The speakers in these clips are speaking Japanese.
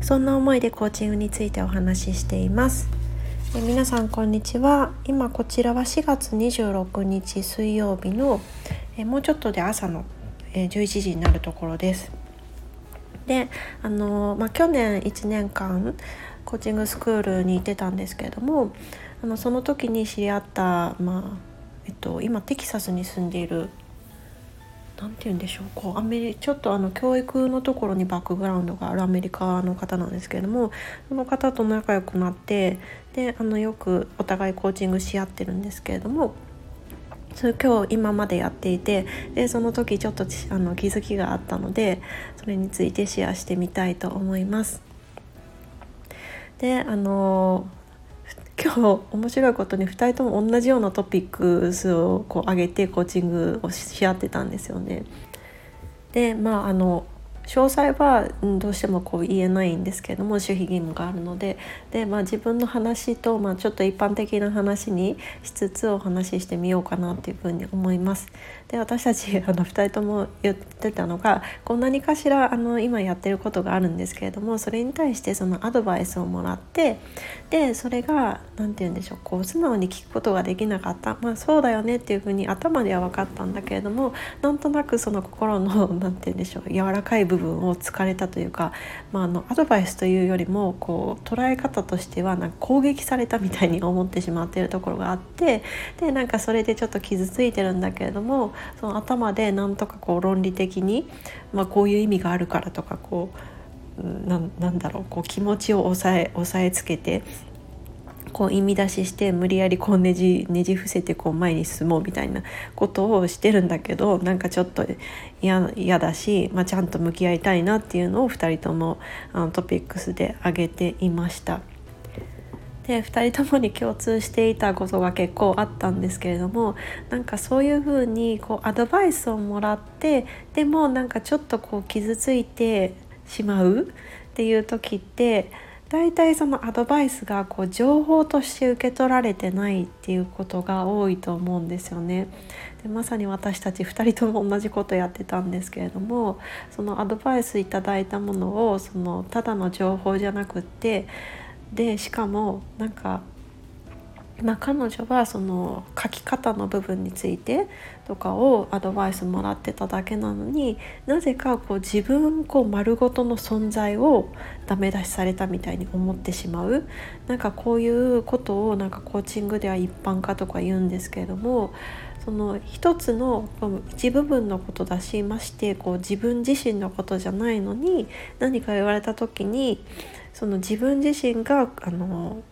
そんな思いでコーチングについてお話ししています。え皆さんこんにちは。今こちらは4月26日水曜日のえもうちょっとで朝のえ11時になるところです。であの、まあ、去年1年間コーチングスクールに行ってたんですけれどもあのその時に知り合った、まあえっと、今テキサスに住んでいる何て言うんでしょうこうアメリちょっとあの教育のところにバックグラウンドがあるアメリカの方なんですけれどもその方と仲良くなってであのよくお互いコーチングし合ってるんですけれどもそれ今日今までやっていてでその時ちょっとあの気づきがあったのでそれについてシェアしてみたいと思います。であの今日面白いことに2人とも同じようなトピックスをこう上げてコーチングをし合ってたんですよね。でまああの詳細はどうしてもこう言えないんですけれども守秘義務があるのでで、まあ、自分の話と、まあ、ちょっと一般的な話にしつつお話ししてみようかなっていうふうに思います。で私たち あの2人とも言ってたのがこんなにかしらあの今やってることがあるんですけれどもそれに対してそのアドバイスをもらってでそれが何て言うんでしょうこう素直に聞くことができなかったまあそうだよねっていうふうに頭では分かったんだけれどもなんとなくその心の 何て言うんでしょう柔らかい部部分を突かれたというか、まあ、あのアドバイスというよりもこう捉え方としてはなんか攻撃されたみたいに思ってしまっているところがあってでなんかそれでちょっと傷ついてるんだけれどもその頭でなんとかこう論理的に、まあ、こういう意味があるからとかこうななんだろうこう気持ちを抑え抑えつけてこう意味出しして無理やりこうねじねじ伏せてこう前に進もうみたいなことをしてるんだけどなんかちょっと嫌だし、まあ、ちゃんと向き合いたいなっていうのを2人ともあのトピックスで挙げていました。で2人ともに共通していたことが結構あったんですけれどもなんかそういうふうにこうアドバイスをもらってでもなんかちょっとこう傷ついてしまうっていう時って大体そのアドバイスがこう情報として受け取られてないっていうことが多いと思うんですよね。でまさに私たち2人とも同じことやってたんですけれどもそのアドバイスいただいたものをそのただの情報じゃなくってでしかもなんかまあ、彼女はその書き方の部分についてとかをアドバイスもらってただけなのになぜかこう自分こう丸ごとの存在をダメ出しされたみたいに思ってしまう。なんかこういうことをなんかコーチングでは一般化とか言うんですけれどもその一つの一部分のことだしましてこう自分自身のことじゃないのに何か言われた時にその自分自身があの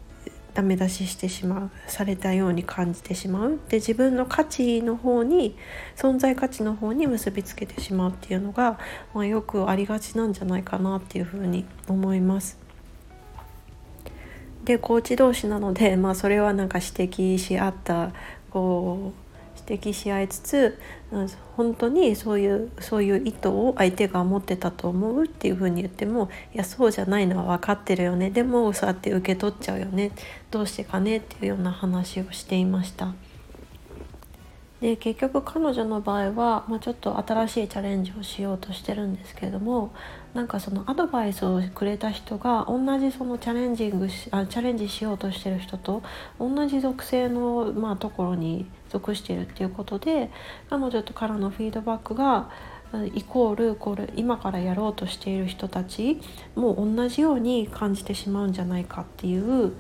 ダメ出ししてしまうされたように感じてしまうで自分の価値の方に存在価値の方に結びつけてしまうっていうのが、まあ、よくありがちなんじゃないかなっていうふうに思います。でコーチ同士なので、まあ、それはなんか指摘し合ったこう指摘し合いつつ本当にそういうそういう意図を相手が持ってたと思うっていうふうに言ってもいやそうじゃないのは分かってるよねでもそうやって受け取っちゃうよねどうしてかねっていうような話をしていました。で結局彼女の場合は、まあ、ちょっと新しいチャレンジをしようとしてるんですけれどもなんかそのアドバイスをくれた人が同じそのチャレンジングしあチャレンジしようとしてる人と同じ属性の、まあ、ところに属してるっていうことで彼女とからのフィードバックがイコールこれ今からやろうとしている人たちも同じように感じてしまうんじゃないかっていう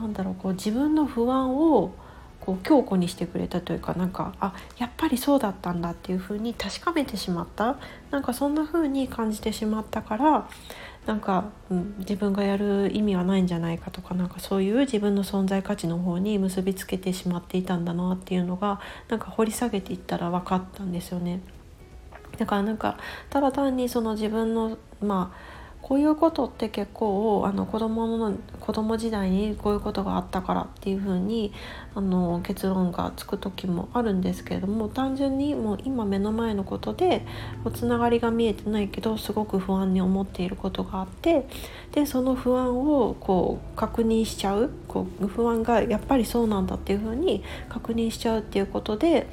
なんだろうこう自分の不安をこう強固にしてくれたというかなんかあやっぱりそうだったんだっていう風に確かめてしまったなんかそんな風に感じてしまったからなんか、うん、自分がやる意味はないんじゃないかとかなんかそういう自分の存在価値の方に結びつけてしまっていたんだなっていうのがなんか掘り下げていったら分かったんですよね。だからなんかただ単にその自分のまあこういうことって結構あの子供の子供時代にこういうことがあったからっていう風にあに結論がつく時もあるんですけれども単純にもう今目の前のことでつながりが見えてないけどすごく不安に思っていることがあってでその不安をこう確認しちゃうこう不安がやっぱりそうなんだっていう風に確認しちゃうっていうことで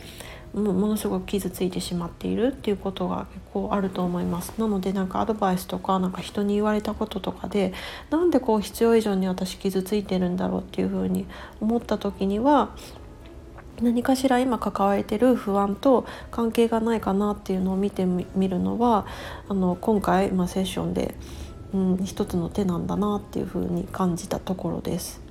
ものすごく傷ついてしまっているっていうことが結構あると思いますなのでなんかアドバイスとかなんか人に言われたこととかでなんでこう必要以上に私傷ついてるんだろうっていうふうに思った時には何かしら今抱えてる不安と関係がないかなっていうのを見てみるのはあの今回、まあ、セッションで、うん、一つの手なんだなっていうふうに感じたところです。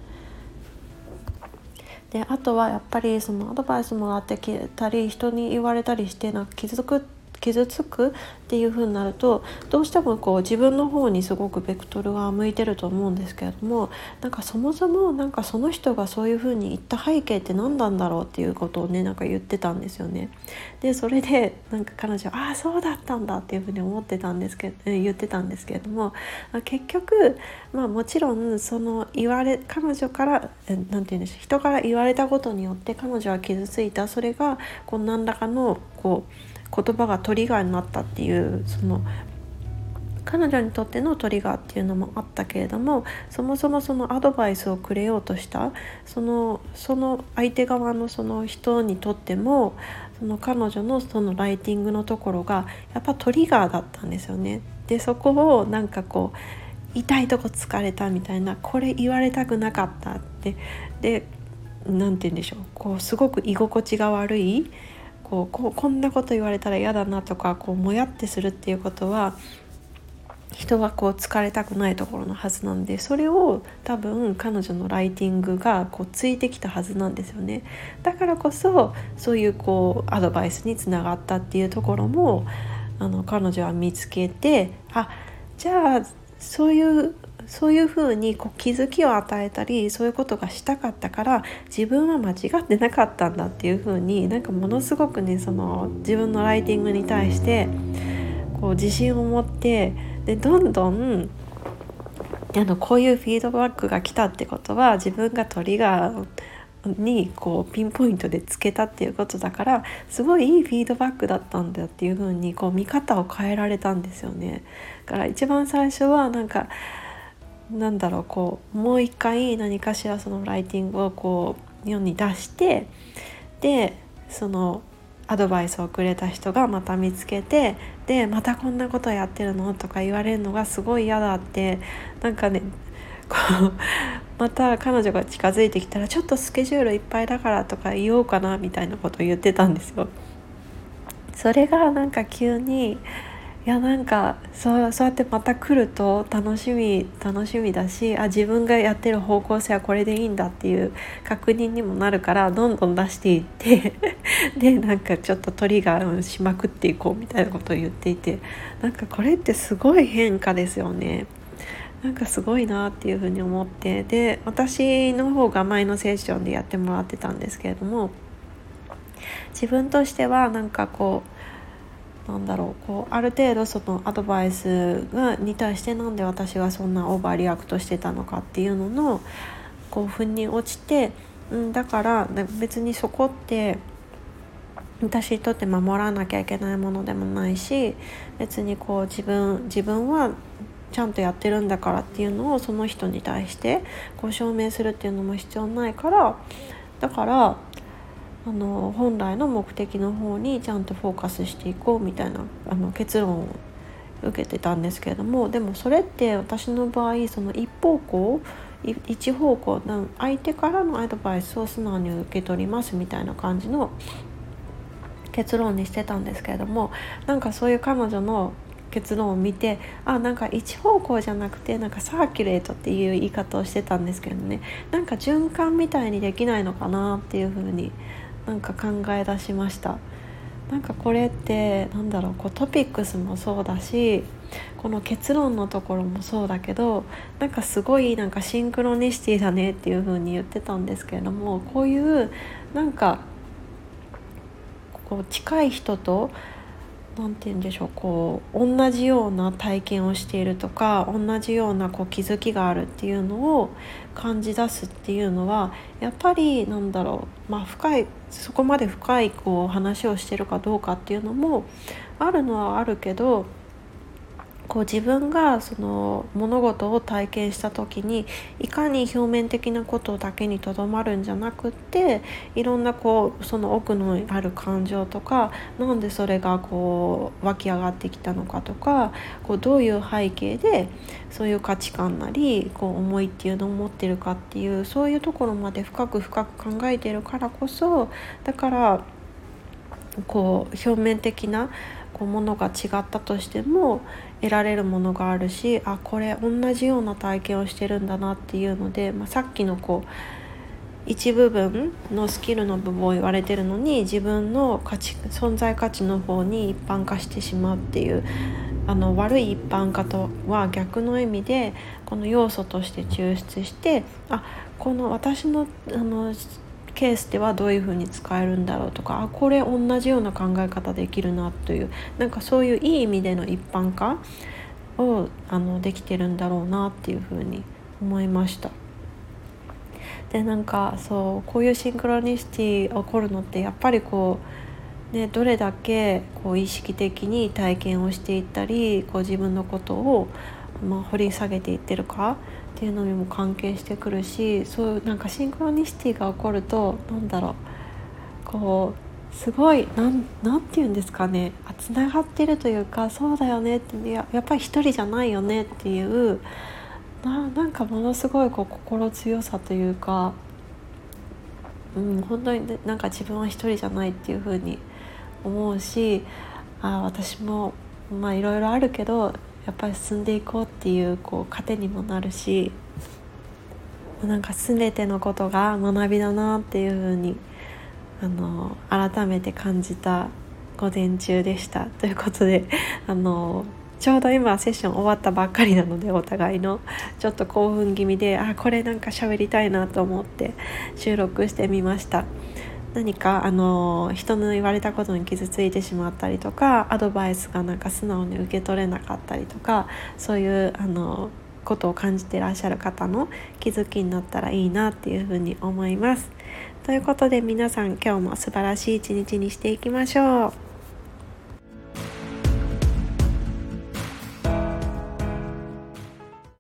であとはやっぱりそのアドバイスもらってきたり人に言われたりしてなんか気づく傷つくっていう風になるとどうしてもこう自分の方にすごくベクトルが向いてると思うんですけれどもなんかそもそもなんかその人がそういう風に言った背景って何なんだろうっていうことをねなんか言ってたんですよね。でそれでなんか彼女ああそうだったんだっていう風に思ってたんですけど言ってたんですけれども結局まあもちろんその言われ彼女から何て言うんでしょう人から言われたことによって彼女は傷ついたそれがこう何らかのこう言葉がトリガーになったっていうその彼女にとってのトリガーっていうのもあったけれどもそもそもそのアドバイスをくれようとしたそのその相手側のその人にとってもその彼女のそのライティングのところがやっぱトリガーだったんですよね。でそこをなんかこう痛いとこ疲れたみたいなこれ言われたくなかったってで何て言うんでしょうこうすごく居心地が悪いこうこうこんなこと言われたら嫌だなとかこうもやってするっていうことは人はこう疲れたくないところのはずなんでそれを多分彼女のライティングがこうついてきたはずなんですよね。だからこそそういうこうアドバイスにつながったっていうところもあの彼女は見つけてあじゃあそういうそういうふうにこう気づきを与えたりそういうことがしたかったから自分は間違ってなかったんだっていうふうになんかものすごくねその自分のライティングに対してこう自信を持ってでどんどんあのこういうフィードバックが来たってことは自分がトリガーにこうピンポイントでつけたっていうことだからすごいいいフィードバックだったんだっていう風にこう見方を変えられたんですよね。だから一番最初はなんかなんだろうこうもう一回何かしらそのライティングをこう世に出してでそのアドバイスをくれた人がまた見つけてでまたこんなことやってるのとか言われるのがすごい嫌だってなんかね こうまた彼女が近づいてきたらちょっとスケジュールいっぱいだからとか言おうかなみたいなことを言ってたんですよ。それがなんか急にいやなんかそうそうやってまた来ると楽しみ楽しみだしあ自分がやってる方向性はこれでいいんだっていう確認にもなるからどんどん出していって でなんかちょっとトリガーしまくっていこうみたいなことを言っていてなんかこれってすごい変化ですよね。なんかすごいなっていうふうに思ってで私の方が前のセッションでやってもらってたんですけれども自分としてはなんかこうなんだろう。こうある程度そのアドバイスがに対してなんで私がそんな overreact してたのかっていうののこう腑に落ちて、うん、だから別にそこって私にとって守らなきゃいけないものでもないし別にこう自分自分はちゃんとやってるんだからっていうのをその人に対してこう証明するっていうのも必要ないからだからあの本来の目的の方にちゃんとフォーカスしていこうみたいなあの結論を受けてたんですけれどもでもそれって私の場合その一方向一方向相手からのアドバイスを素直に受け取りますみたいな感じの結論にしてたんですけれどもなんかそういう彼女の結論を見てあなんか一方向じゃなくてなんかサーキュレートっていう言い方をしてたんですけどねなんか循環みたいにできないのかなっていうふうになんか考え出しました。なんかこれってなんだろうこうトピックスもそうだしこの結論のところもそうだけどなんかすごいなんかシンクロニシティだねっていう風に言ってたんですけれどもこういうなんかこう近い人と何て言うんでしょうこう同じような体験をしているとか同じようなこう気づきがあるっていうのを感じ出すっていうのはやっぱりなんだろう、まあ、深いそこまで深いこう話をしてるかどうかっていうのもあるのはあるけどこう自分がその物事を体験した時にいかに表面的なことだけにとどまるんじゃなくっていろんなこうその奥のある感情とかなんでそれがこう湧き上がってきたのかとかこうどういう背景でそういう価値観なりこう思いっていうのを持ってるかっていうそういうところまで深く深く考えてるからこそだからこう表面的なこうものが違ったとしても得られるものがあるしあこれ同じような体験をしてるんだなっていうので、まあ、さっきのこう一部分のスキルの部分を言われてるのに自分の価値存在価値の方に一般化してしまうっていうあの悪い一般化とは逆の意味でこの要素として抽出してあこの私のあのケースではどういうふうに使えるんだろうとかあこれ同じような考え方できるなというなんかそういういい意味での一般化をあのできてるんだろうなっていうふうに思いました。でなんかそうこういうシンクロニシティ起こるのってやっぱりこう、ね、どれだけこう意識的に体験をしていったりこう自分のことを、まあ、掘り下げていってるかっていうのにも関係してくるしそういうなんかシンクロニシティが起こるとなんだろう。こうすごいなんなんて言うんですかね。つながってるというかそうだよね。ってややっぱり一人じゃないよねっていうななんかものすごいこう心強さというか、うん、本当に、ね、なんか自分は一人じゃないっていう風に思うしあ私もまあいろいろあるけどやっぱり進んでいこうっていうこう糧にもなるしなんか全てのことが学びだなっていう風にあの改めて感じた午前中でしたということで あのちょうど今セッション終わったばっかりなのでお互いのちょっと興奮気味であこれなんか喋りたいなと思って収録してみました。何かあの人の言われたことに傷ついてしまったりとかアドバイスがなんか素直に受け取れなかったりとかそういうあのことを感じてらっしゃる方の気づきになったらいいなっていうふうに思います。ということで皆さん今日も素晴らしい一日にしていきましょう。